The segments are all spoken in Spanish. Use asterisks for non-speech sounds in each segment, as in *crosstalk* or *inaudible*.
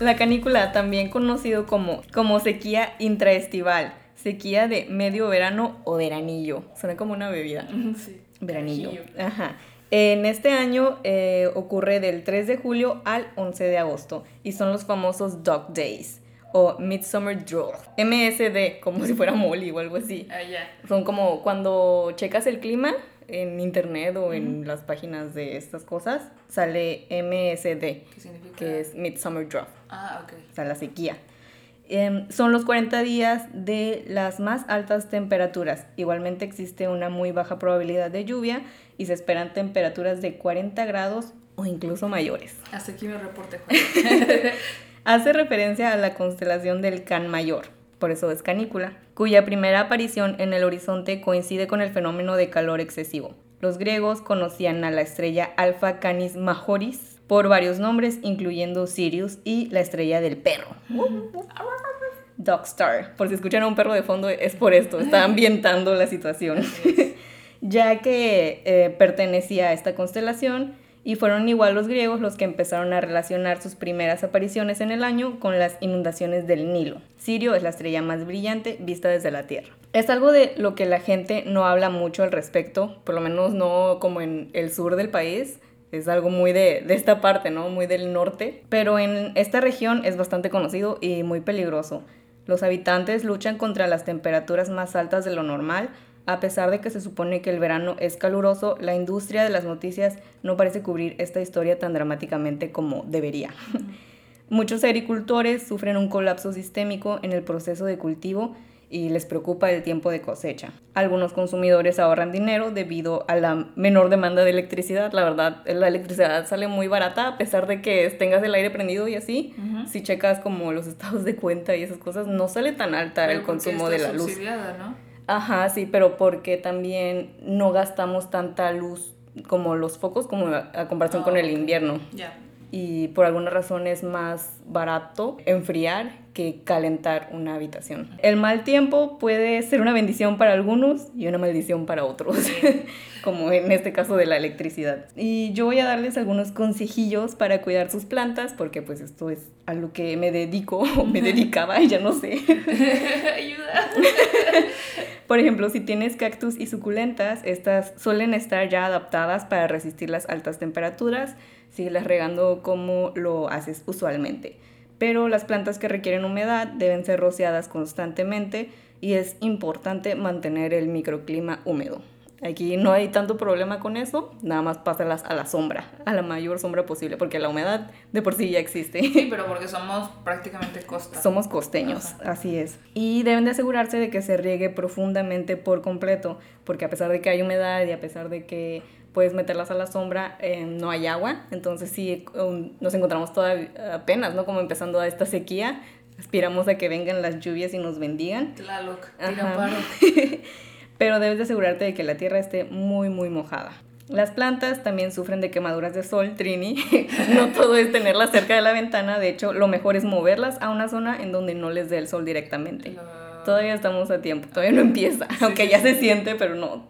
La canícula, también conocido como, como sequía intraestival, sequía de medio verano o veranillo. Suena como una bebida. Sí. Veranillo. Ajá. En este año eh, ocurre del 3 de julio al 11 de agosto y son los famosos Dog Days o Midsummer Draw. MSD, como si fuera Molly o algo así. Ah, ya. Son como cuando checas el clima en internet o en las páginas de estas cosas, sale MSD, ¿Qué significa? que es Midsummer Draw, Ah, ok. o sea, la sequía. Em, son los 40 días de las más altas temperaturas. Igualmente existe una muy baja probabilidad de lluvia y se esperan temperaturas de 40 grados o incluso mayores. Hasta aquí mi reporte, Juan. *laughs* Hace referencia a la constelación del Can Mayor, por eso es canícula, cuya primera aparición en el horizonte coincide con el fenómeno de calor excesivo. Los griegos conocían a la estrella Alpha Canis Majoris por varios nombres, incluyendo Sirius y la estrella del perro. *laughs* Dog Star. Por si escuchan a un perro de fondo, es por esto, está *laughs* ambientando la situación. *laughs* ya que eh, pertenecía a esta constelación y fueron igual los griegos los que empezaron a relacionar sus primeras apariciones en el año con las inundaciones del Nilo. Sirio es la estrella más brillante vista desde la Tierra. Es algo de lo que la gente no habla mucho al respecto, por lo menos no como en el sur del país. Es algo muy de, de esta parte, ¿no? Muy del norte. Pero en esta región es bastante conocido y muy peligroso. Los habitantes luchan contra las temperaturas más altas de lo normal. A pesar de que se supone que el verano es caluroso, la industria de las noticias no parece cubrir esta historia tan dramáticamente como debería. Muchos agricultores sufren un colapso sistémico en el proceso de cultivo y les preocupa el tiempo de cosecha. Algunos consumidores ahorran dinero debido a la menor demanda de electricidad. La verdad, la electricidad sale muy barata a pesar de que tengas el aire prendido y así. Si checas como los *laughs* estados de cuenta y esas cosas, no sale tan alta Pero el consumo de la luz. Ajá, sí, pero porque también no gastamos tanta luz como los focos, como a, a comparación Ah, con el ok. invierno. Ya. Y por alguna razón es más barato enfriar que calentar una habitación. El mal tiempo puede ser una bendición para algunos y una maldición para otros, *laughs* como en este caso de la electricidad. Y yo voy a darles algunos consejillos para cuidar sus plantas, porque pues esto es a lo que me dedico *laughs* o me dedicaba, ya no sé. *laughs* Ayuda. Por ejemplo, si tienes cactus y suculentas, estas suelen estar ya adaptadas para resistir las altas temperaturas, síguelas regando como lo haces usualmente. Pero las plantas que requieren humedad deben ser rociadas constantemente y es importante mantener el microclima húmedo. Aquí no hay tanto problema con eso, nada más pásalas a la sombra, a la mayor sombra posible, porque la humedad de por sí ya existe. Sí, *laughs* pero porque somos prácticamente costa. Somos costeños, así es. Y deben de asegurarse de que se riegue profundamente por completo, porque a pesar de que hay humedad y a pesar de que puedes meterlas a la sombra, eh, no hay agua. Entonces sí, um, nos encontramos todavía apenas, ¿no? Como empezando a esta sequía. Aspiramos a que vengan las lluvias y nos bendigan. *laughs* Pero debes de asegurarte de que la tierra esté muy, muy mojada. Las plantas también sufren de quemaduras de sol, Trini. *laughs* no todo es tenerlas cerca de la ventana. De hecho, lo mejor es moverlas a una zona en donde no les dé el sol directamente. Todavía estamos a tiempo, todavía no empieza, aunque ya se siente, pero no.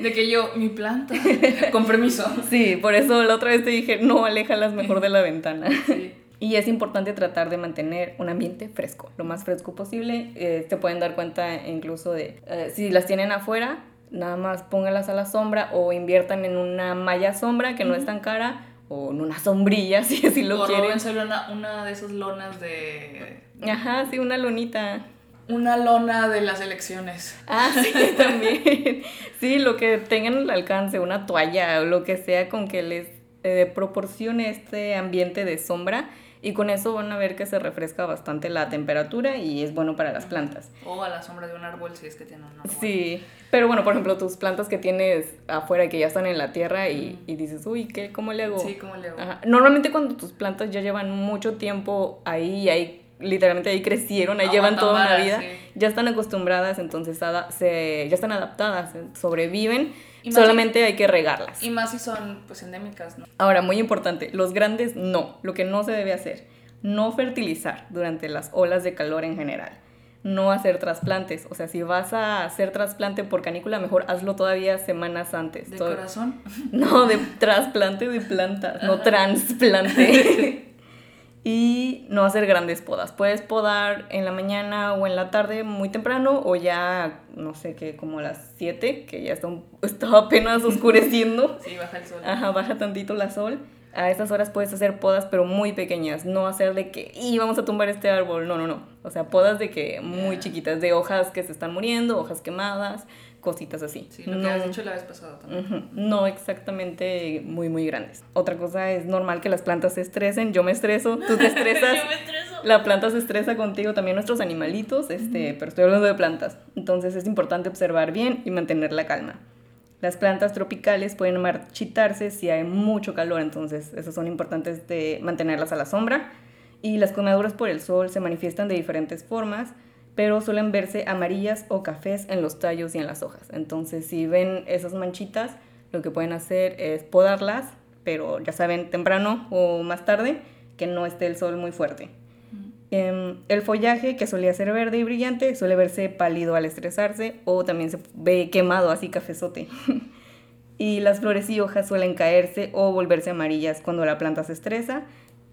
De que yo, mi planta. *laughs* Con permiso. Sí, por eso la otra vez te dije, no, aléjalas mejor de la ventana. Sí. *laughs* Y es importante tratar de mantener un ambiente fresco, lo más fresco posible. Eh, te pueden dar cuenta incluso de, eh, si las tienen afuera, nada más póngalas a la sombra o inviertan en una malla sombra que no es tan cara o en una sombrilla *laughs* si así lo o quieren. róbense una, una de esas lonas de... Ajá, sí, una lonita. Una lona de las elecciones. Ah, sí, *laughs* también. Sí, lo que tengan al alcance, una toalla o lo que sea con que les eh, proporcione este ambiente de sombra y con eso van a ver que se refresca bastante la temperatura y es bueno para las plantas. O a la sombra de un árbol si es que tiene un árbol. Sí, pero bueno, por ejemplo, tus plantas que tienes afuera que ya están en la tierra y, y dices, uy, ¿qué, ¿cómo le hago? Sí, ¿cómo le hago? Ajá. Normalmente cuando tus plantas ya llevan mucho tiempo ahí y ahí literalmente ahí crecieron, ahí llevan toda una vida, sí. ya están acostumbradas, entonces se, ya están adaptadas, eh, sobreviven, Y solamente hay que regarlas. Y más si son pues endémicas, ¿no? Ahora, muy importante, los grandes no, lo que no se debe hacer, no fertilizar durante las olas de calor en general. No hacer trasplantes, o sea, si vas a hacer trasplante por canícula, mejor hazlo todavía semanas antes. De Todo- corazón. *laughs* no, de trasplante de plantas, no trasplante. *laughs* y no hacer grandes podas. Puedes podar en la mañana o en la tarde muy temprano o ya, no sé qué, como a las 7, que ya está, *laughs* está apenas oscureciendo. *laughs* Sí, baja el sol. Ajá, baja tantito la sol. A esas horas puedes hacer podas, pero muy pequeñas. No hacer de que, y vamos a tumbar este árbol. No, no, no. O sea, podas de que muy chiquitas, de hojas que se están muriendo, hojas quemadas, cositas así. Sí, lo que has dicho la vez pasada también. No exactamente muy, muy grandes. Otra cosa es normal que las plantas se estresen. Yo me estreso, tú te *laughs* estresas. Yo me estreso. La planta se estresa contigo, también nuestros animalitos, este, pero estoy hablando de plantas. Entonces es importante observar bien y mantener la calma. Las plantas tropicales pueden marchitarse si hay mucho calor, entonces esas son importantes de mantenerlas a la sombra. Y las quemaduras por el sol se manifiestan de diferentes formas pero suelen verse amarillas o cafés en los tallos y en las hojas. Entonces, si ven esas manchitas, lo que pueden hacer es podarlas, pero ya saben, temprano o más tarde, que no esté el sol muy fuerte. Em, el follaje, que solía ser verde y brillante, suele verse pálido al estresarse o también se ve quemado, así cafezote. *laughs* y las flores y hojas suelen caerse o volverse amarillas cuando la planta se estresa.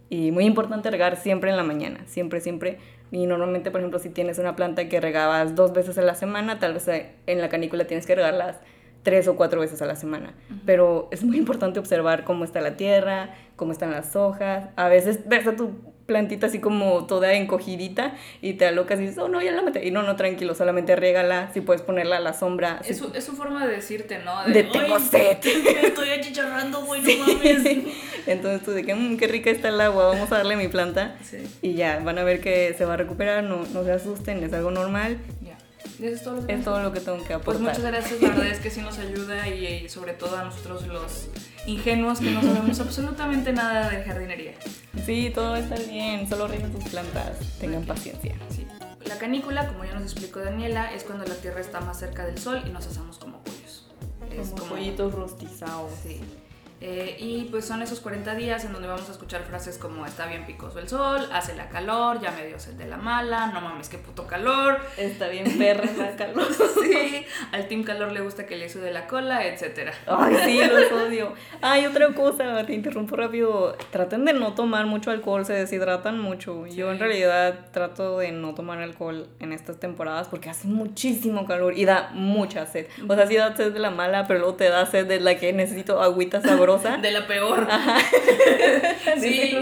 Y muy importante regar siempre en la mañana, siempre, siempre y normalmente, por ejemplo, si tienes una planta que regabas dos veces a la semana, tal vez en la canícula tienes que regarlas tres o cuatro veces a la semana. Pero es muy importante observar cómo está la tierra, cómo están las hojas. A veces ves a tu plantita así como toda encogidita y te alocas y dices, oh no, ya la metí. Y no, no, tranquilo, solamente régala, si puedes ponerla a la sombra. Es, su, es su forma de decirte, ¿no? De, tengo sed. estoy achicharrando, güey, no mames. *laughs* Entonces tú de que, mmm, qué rica está el agua, vamos a darle mi planta. Sí. Y ya, van a ver que se va a recuperar, no, no se asusten, es algo normal. Es todo, lo que es todo lo que tengo que aportar. Pues muchas gracias, la verdad es que sí nos ayuda y, y sobre todo a nosotros los ingenuos que no sabemos absolutamente nada de jardinería. Sí, todo estar bien, solo rieguen tus plantas, tengan paciencia. Sí. La canícula, como ya nos explicó Daniela, es cuando la tierra está más cerca del sol y nos asamos como pollos. Es como, pollitos rostizados. Sí. Eh, y pues son esos 40 días en donde vamos a escuchar frases como está bien picoso el sol, hace la calor, ya me dio sed de la mala, no mames, qué puto calor. Está bien perra la *laughs* calor. sí, al team calor le gusta que le sude la cola, etc. Ay, sí, *laughs* los odio. Ay, otra cosa, te interrumpo rápido. Traten de no tomar mucho alcohol, se deshidratan mucho. Yo en realidad trato de no tomar alcohol en estas temporadas porque hace muchísimo calor y da mucha sed. O sea, sí da sed de la mala, pero luego te da sed de la que necesito agüita de la peor. *laughs* sí,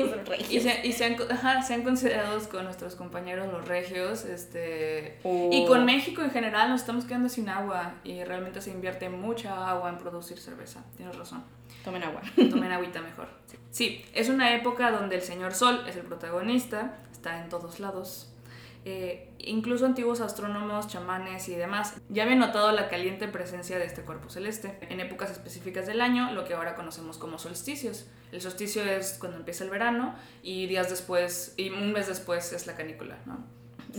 y, se, y se, han, ajá, se han considerado con nuestros compañeros los regios, este, y con México en general nos estamos quedando sin agua y realmente se invierte mucha agua en producir cerveza, tienes razón. Tomen agua. Tomen agüita mejor. Sí, es una época donde el señor Sol es el protagonista, está en todos lados, eh, incluso antiguos astrónomos, chamanes y demás ya habían notado la caliente presencia de este cuerpo celeste en épocas específicas del año, lo que ahora conocemos como solsticios. El solsticio es cuando empieza el verano y días después, y un mes después es la canícula, ¿no?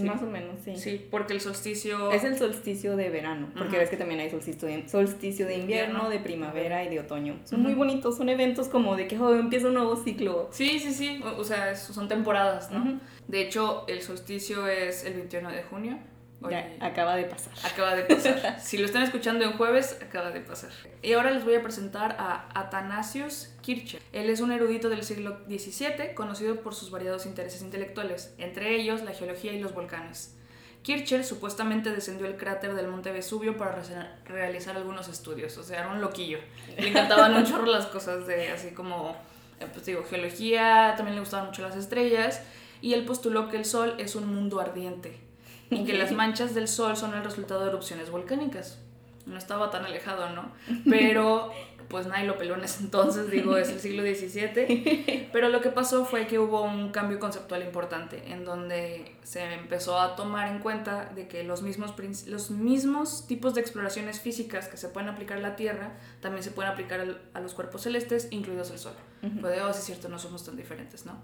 Más o menos, sí. Sí, porque el solsticio... Es el solsticio de verano, porque ves que también hay solsticio de, solsticio de invierno, de primavera y de otoño. Son muy bonitos, son eventos como de que empieza un nuevo ciclo. Sí, sí, sí, o, sea, son temporadas, ¿no? De hecho, el solsticio es el 21 de junio acaba de pasar. Acaba de pasar. *laughs* si lo están escuchando en jueves, acaba de pasar. Y ahora les voy a presentar a Athanasius Kircher. Él es un erudito del siglo XVII, conocido por sus variados intereses intelectuales, entre ellos la geología y los volcanes. Kircher supuestamente descendió el cráter del monte Vesubio para realizar algunos estudios, o sea, era un loquillo. Le encantaban un chorro *laughs* las cosas de así como, eh, pues digo, geología, también le gustaban mucho las estrellas, y él postuló que el Sol es un mundo ardiente y que las manchas del sol son el resultado de erupciones volcánicas. No estaba tan alejado, ¿no? *laughs* Pero pues nadie lo peló en ese entonces, digo, es el siglo XVII. *laughs* Pero lo que pasó fue que hubo un cambio conceptual importante, en donde se empezó a tomar en cuenta de que los mismos, los mismos tipos de exploraciones físicas que se pueden aplicar a la Tierra, también se pueden aplicar a los cuerpos celestes, incluidos el Sol. Pues, oh, es cierto, no somos tan diferentes, ¿no?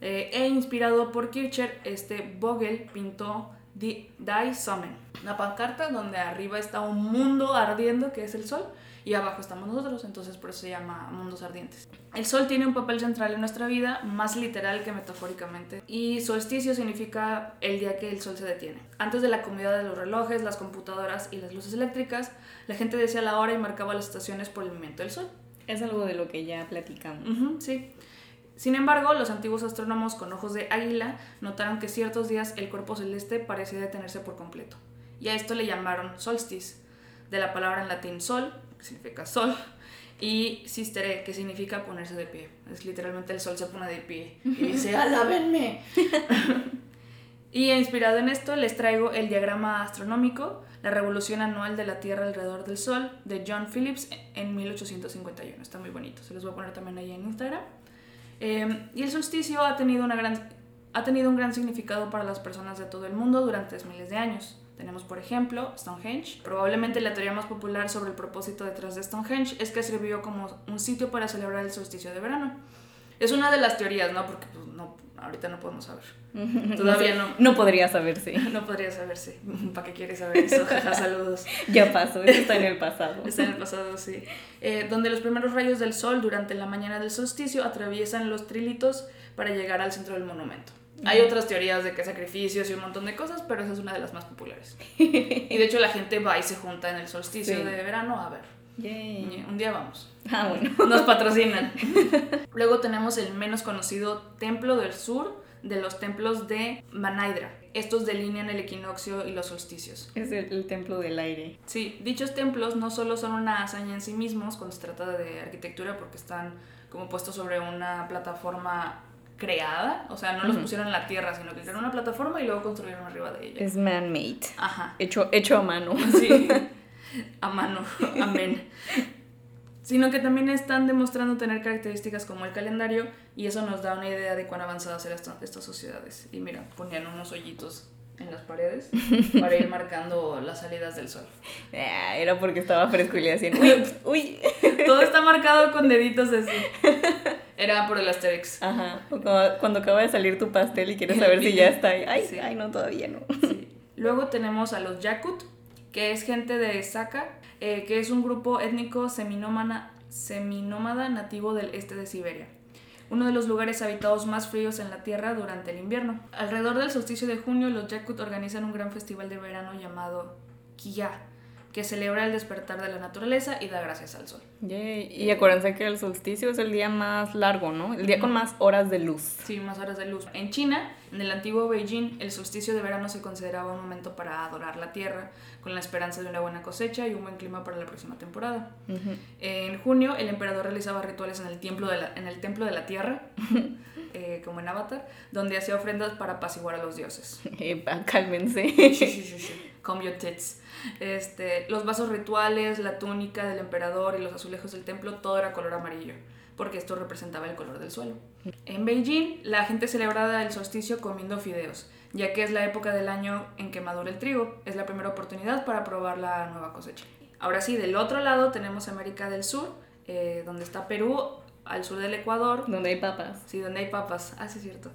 Eh, e inspirado por Kircher, este Vogel pintó Die Sonnen, una pancarta donde arriba está un mundo ardiendo que es el sol y abajo estamos nosotros, entonces por eso se llama mundos ardientes. El sol tiene un papel central en nuestra vida, más literal que metafóricamente, y solsticio significa el día que el sol se detiene. Antes de la comodidad de los relojes, las computadoras y las luces eléctricas, la gente decía la hora y marcaba las estaciones por el movimiento del sol. Es algo de lo que ya platicamos. sí. Sin embargo, los antiguos astrónomos con ojos de águila notaron que ciertos días el cuerpo celeste parecía detenerse por completo. Y a esto le llamaron solstice, de la palabra en latín sol, que significa sol, y sistere, que significa ponerse de pie. Es literalmente el sol se pone de pie y dice, *laughs* ¡alábenme! *laughs* y inspirado en esto, les traigo el diagrama astronómico, la revolución anual de la Tierra alrededor del Sol, de John Phillips en 1851. Está muy bonito, se los voy a poner también ahí en Instagram. Eh, y el solsticio ha tenido, una gran, ha tenido un gran significado para las personas de todo el mundo durante miles de años. Tenemos, por ejemplo, Stonehenge. Probablemente la teoría más popular sobre el propósito detrás de Stonehenge es que sirvió como un sitio para celebrar el solsticio de verano. Es una de las teorías, ¿no? Porque pues, no, ahorita no podemos saber. *laughs* Todavía no. No podría saberse. *laughs* No podría saberse. *laughs* ¿Para qué quieres saber eso? Saludos. Ya pasó, eso está en el pasado. Está en el pasado, sí. Eh, donde los primeros rayos del sol durante la mañana del solsticio atraviesan los trilitos para llegar al centro del monumento. Hay otras teorías de que sacrificios y un montón de cosas, pero esa es una de las más populares. y de hecho la gente va y se junta en el solsticio Sí. de verano a ver. Yay. Un día vamos. Ah, bueno. Nos patrocinan. *laughs* Luego tenemos el menos conocido Templo del Sur de los templos de Manaidra. Estos delinean el equinoccio y los solsticios. Es el, el templo del aire. Sí, dichos templos no solo son una hazaña en sí mismos cuando se trata de arquitectura porque están como puestos sobre una plataforma creada, o sea, no los pusieron en la tierra, sino que crearon una plataforma y luego construyeron arriba de ella. Es man-made. Ajá. Hecho, hecho a mano. Sí, *laughs* a mano, *laughs* amén. Sino que también están demostrando tener características como el calendario y eso nos da una idea de cuán avanzadas eran estas sociedades. Y mira, ponían unos hoyitos en las paredes para ir marcando las salidas del sol. Ah, era porque estaba fresco y le hacían. Uy, *laughs* uy. Todo está marcado con deditos así. Era por el Asterix. Ajá. Cuando, cuando acaba de salir tu pastel y quieres saber si ya *laughs* está ahí. Ay, Sí. ay, no, todavía no. Sí. Luego tenemos a los Yakut, que es gente de Saka, eh, que es un grupo étnico seminómana, seminómada nativo del este de Siberia. Uno de los lugares habitados más fríos en la Tierra durante el invierno. Alrededor del solsticio de junio, los Yakut organizan un gran festival de verano llamado Kiya, que celebra el despertar de la naturaleza y da gracias al sol. Yay. Y acuérdense que el solsticio es el día más largo, ¿no? El día con más horas de luz. Sí, más horas de luz. En China, en el antiguo Beijing, el solsticio de verano se consideraba un momento para adorar la tierra, con la esperanza de una buena cosecha y un buen clima para la próxima temporada. Ujú. En junio, el emperador realizaba rituales en el templo de la, en el templo de la tierra, *laughs* eh, como en Avatar, donde hacía ofrendas para apaciguar a los dioses. *laughs* Epa, cálmense. Sí, sí, sí, Este, los vasos rituales, la túnica del emperador y los azulejos del templo, todo era color amarillo, porque esto representaba el color del suelo. En Beijing, la gente celebraba el solsticio comiendo fideos, ya que es la época del año en que madura el trigo. Es la primera oportunidad para probar la nueva cosecha. Ahora sí, del otro lado tenemos América del Sur, eh, donde está Perú, al sur del Ecuador, Donde hay papas. Sí, donde hay papas. Ah, sí, es cierto.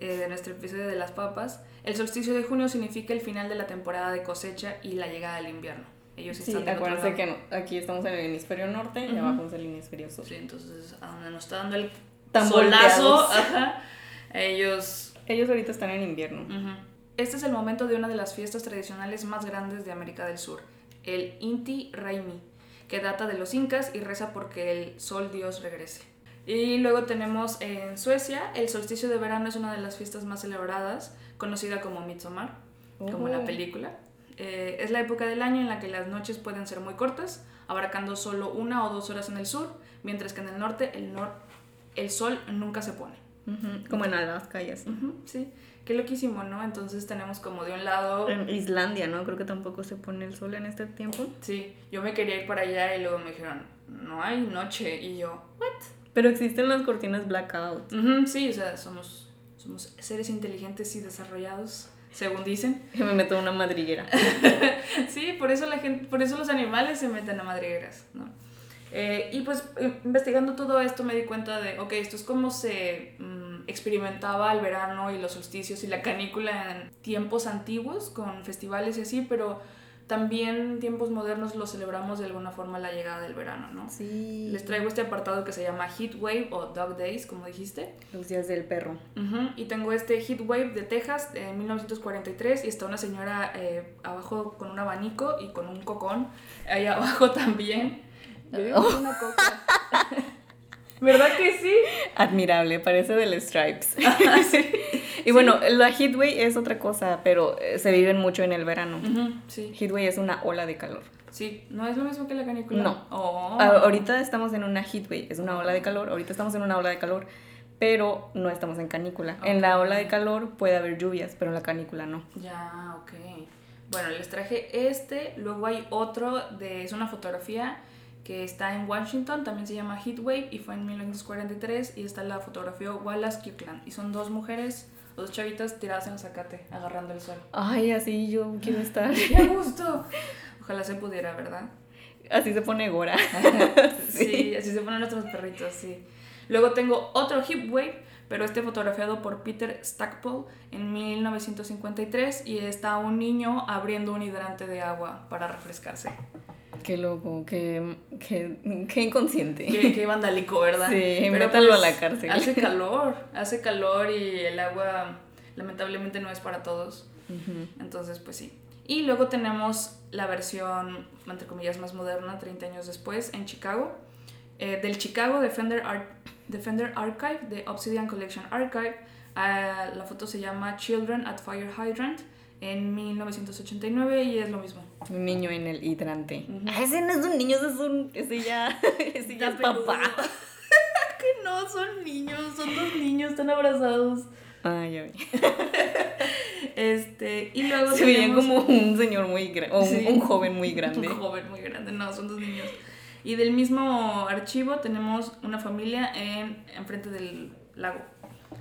Eh, de nuestro episodio de las papas. El solsticio de junio significa el final de la temporada de cosecha y la llegada del invierno. Ellos Sí, están acuérdense que no- aquí estamos en el hemisferio norte y Ujú. abajo es el hemisferio sur. Sí, entonces a donde nos está dando el Tan solazo, ajá, ellos... Ellos ahorita están en invierno. Este es el momento de una de las fiestas tradicionales más grandes de América del Sur, el Inti Raymi, que data de los incas y reza porque el sol dios regrese. Y luego tenemos en Suecia, el solsticio de verano es una de las fiestas más celebradas, conocida como Midsommar, como en la Oh. película. Eh, es la época del año en la que las noches pueden ser muy cortas, abarcando solo una o dos horas en el sur, mientras que en el norte el, nor- el sol nunca se pone. Ujú, Como en Alaska y así. Ujú, sí, qué loquísimo, ¿no? Entonces tenemos como de un lado... En Islandia, ¿no? Creo que tampoco se pone el sol en este tiempo. Sí, yo me quería ir para allá y luego me dijeron, no hay noche. Y yo, Pero existen las cortinas blackout. "Ujú, sí, o sea, somos, somos seres inteligentes y desarrollados, según dicen. Que *laughs* me meto en una madriguera. *laughs* Sí, por eso la gente, por eso los animales se meten a madrigueras, ¿no? Eh, y pues eh, investigando todo esto me di cuenta de, ok, esto es como se mm, experimentaba el verano y los solsticios y la canícula en tiempos antiguos con festivales y así, pero también en tiempos modernos lo celebramos de alguna forma la llegada del verano, ¿no? Sí. Les traigo este apartado que se llama Heat Wave o Dog Days, como dijiste. Los días del perro. Ujú, Y tengo este Heat Wave de Texas de 1943 y está una señora eh, abajo con un abanico y con un cocón ahí *laughs* abajo también. Una coca. *laughs* ¿Verdad que sí? Admirable, parece del Stripes. *laughs* Ah, sí. *laughs* y bueno, la heatwave es otra cosa, pero eh, se viven mucho en el verano. Ujú, sí. Heatwave es una ola de calor. Sí, ¿no es lo mismo que la canícula? No. Oh. Ahorita estamos en una heatwave, es una ola de calor. Ahorita estamos en una ola de calor, pero no estamos en canícula. En la ola de calor puede haber lluvias, pero en la canícula no. Ya, ok. Bueno, les traje este, luego hay otro, de, es una fotografía que está en Washington, también se llama Heatwave y fue en 1943 y está la fotografía Wallace Kirkland y son dos mujeres, dos chavitas tiradas en el zacate, agarrando el sol. Ay, así yo quiero estar. *laughs* ¡Qué gusto! Ojalá se pudiera, ¿verdad? Así se pone Gora. *laughs* Sí, así se ponen nuestros perritos, sí. Luego tengo otro Hip Wave, pero este fotografiado por Peter Stackpole en 1953 y está un niño abriendo un hidrante de agua para refrescarse. Qué loco, qué, qué, qué inconsciente. Qué, qué vandálico, ¿verdad? Sí, métalo a la cárcel. Hace *laughs* calor, hace calor y el agua lamentablemente no es para todos. Ujú. Entonces, pues sí. Y luego tenemos la versión, entre comillas, más moderna, 30 años después, en Chicago, eh, del Chicago Defender, Ar- Defender Archive, de Obsidian Collection Archive. Ah, la foto se llama Children at Fire Hydrant en 1989 y es lo mismo. Un niño en el hidrante. Ujú. Ah, ese no es un niño, ese es un. Ese ya. *laughs* Ese ya es papá. *laughs* que no, son niños, son dos niños, están abrazados. Ay, ya *laughs* vi. Este, y luego Se veía tenemos- como un señor muy grande. O un, Sí. un joven muy grande. Un joven muy grande, no, son dos niños. Y del mismo archivo tenemos una familia en enfrente del lago.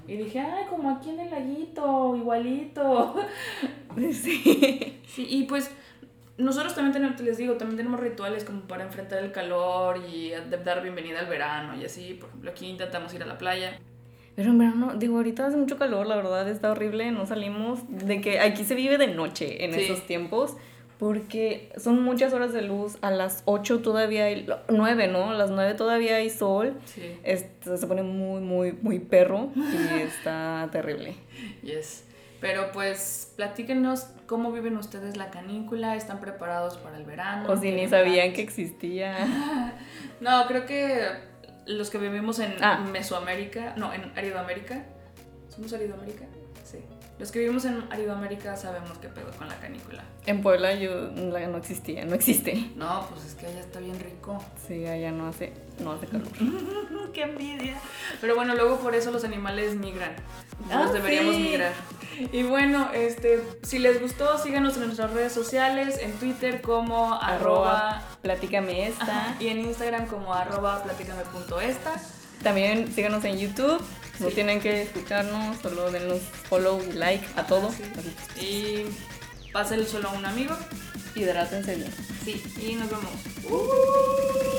Y dije, ay, como aquí en el laguito, igualito. *laughs* Sí. Sí, y pues nosotros también tenemos, les digo, también tenemos rituales como para enfrentar el calor y dar bienvenida al verano y así. Por ejemplo, aquí intentamos ir a la playa. Pero en verano, digo, ahorita hace mucho calor, la verdad está horrible, no salimos. De que aquí se vive de noche en Sí. esos tiempos, porque son muchas horas de luz. A las 8 todavía hay, 9, ¿no? A las 9 todavía hay sol. Sí. Este, se pone muy, muy, muy perro y *laughs* está terrible. Yes. Pero pues platíquenos cómo viven ustedes la canícula, están preparados para el verano. O si ni ¿Tienen sabían que existía. *laughs* No, creo que los que vivimos en Ah. Mesoamérica, no, en Aridoamérica. ¿Somos Aridoamérica? Los que vivimos en Aridoamérica sabemos qué pedo con la canícula. En Puebla yo la- no existía, no existe. No, pues es que allá está bien rico. Sí, allá no hace, no hace calor. *laughs* ¡Qué envidia! Pero bueno, luego por eso los animales migran. Ah, deberíamos sí. migrar. Y bueno, este, si les gustó, síganos en nuestras redes sociales, en Twitter como arroba, Arroba, platícame esta. ajá, y en Instagram como arroba platícame.esta. También síganos en YouTube. No tienen que escucharnos, solo denos follow y like a todo. Sí. Y pásale solo a un amigo. Hidrátense bien. Sí, y nos vemos.